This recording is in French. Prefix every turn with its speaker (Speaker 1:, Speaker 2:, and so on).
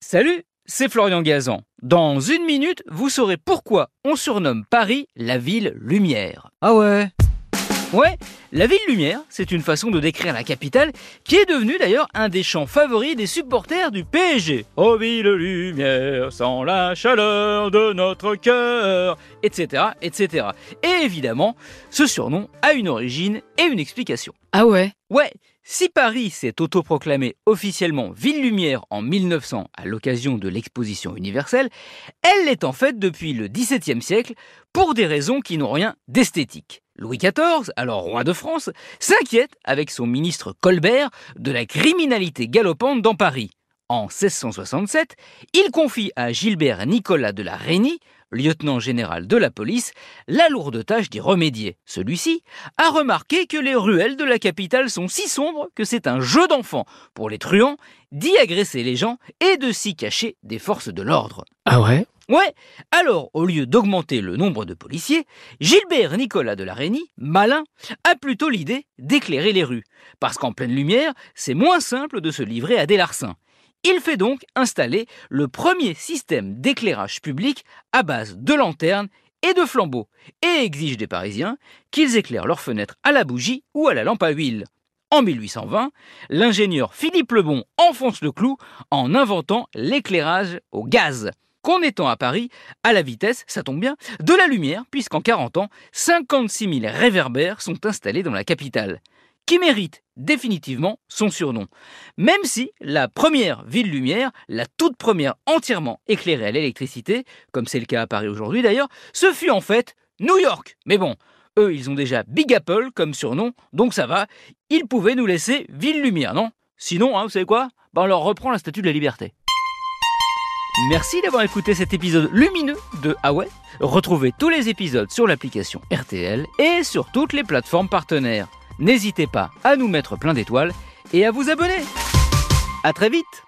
Speaker 1: Salut, c'est Florian Gazan. Dans une minute, vous saurez pourquoi on surnomme Paris la ville lumière.
Speaker 2: Ah ouais
Speaker 1: Ouais, la ville lumière, c'est une façon de décrire la capitale qui est devenue d'ailleurs un des chants favoris des supporters du PSG. Oh ville lumière, sans la chaleur de notre cœur, etc., etc. Et évidemment, ce surnom a une origine et une explication.
Speaker 2: Ah ouais?
Speaker 1: Ouais, si Paris s'est autoproclamée officiellement ville lumière en 1900 à l'occasion de l'exposition universelle, elle l'est en fait depuis le XVIIe siècle pour des raisons qui n'ont rien d'esthétique. Louis XIV, alors roi de France, s'inquiète avec son ministre Colbert de la criminalité galopante dans Paris. En 1667, il confie à Gilbert Nicolas de la Reynie, lieutenant général de la police, la lourde tâche d'y remédier. Celui-ci a remarqué que les ruelles de la capitale sont si sombres que c'est un jeu d'enfant pour les truands d'y agresser les gens et de s'y cacher des forces de l'ordre.
Speaker 2: Ah ouais?
Speaker 1: Ouais, alors au lieu d'augmenter le nombre de policiers, Gilbert Nicolas de la Reynie, malin, a plutôt l'idée d'éclairer les rues. Parce qu'en pleine lumière, c'est moins simple de se livrer à des larcins. Il fait donc installer le premier système d'éclairage public à base de lanternes et de flambeaux, et exige des Parisiens qu'ils éclairent leurs fenêtres à la bougie ou à la lampe à huile. En 1820, l'ingénieur Philippe Lebon enfonce le clou en inventant l'éclairage au gaz. Qu'en étant à Paris, à la vitesse, ça tombe bien, de la lumière, puisqu'en 40 ans, 56 000 réverbères sont installés dans la capitale, qui mérite définitivement son surnom. Même si la première ville lumière, la toute première entièrement éclairée à l'électricité, comme c'est le cas à Paris aujourd'hui d'ailleurs, ce fut en fait New York. Mais bon, eux, ils ont déjà Big Apple comme surnom, donc ça va, ils pouvaient nous laisser ville lumière, non? Sinon, hein, vous savez quoi? Ben, On leur reprend la statue de la liberté. Merci d'avoir écouté cet épisode lumineux de Ah ouais? Retrouvez tous les épisodes sur l'application RTL et sur toutes les plateformes partenaires. N'hésitez pas à nous mettre plein d'étoiles et à vous abonner. À très vite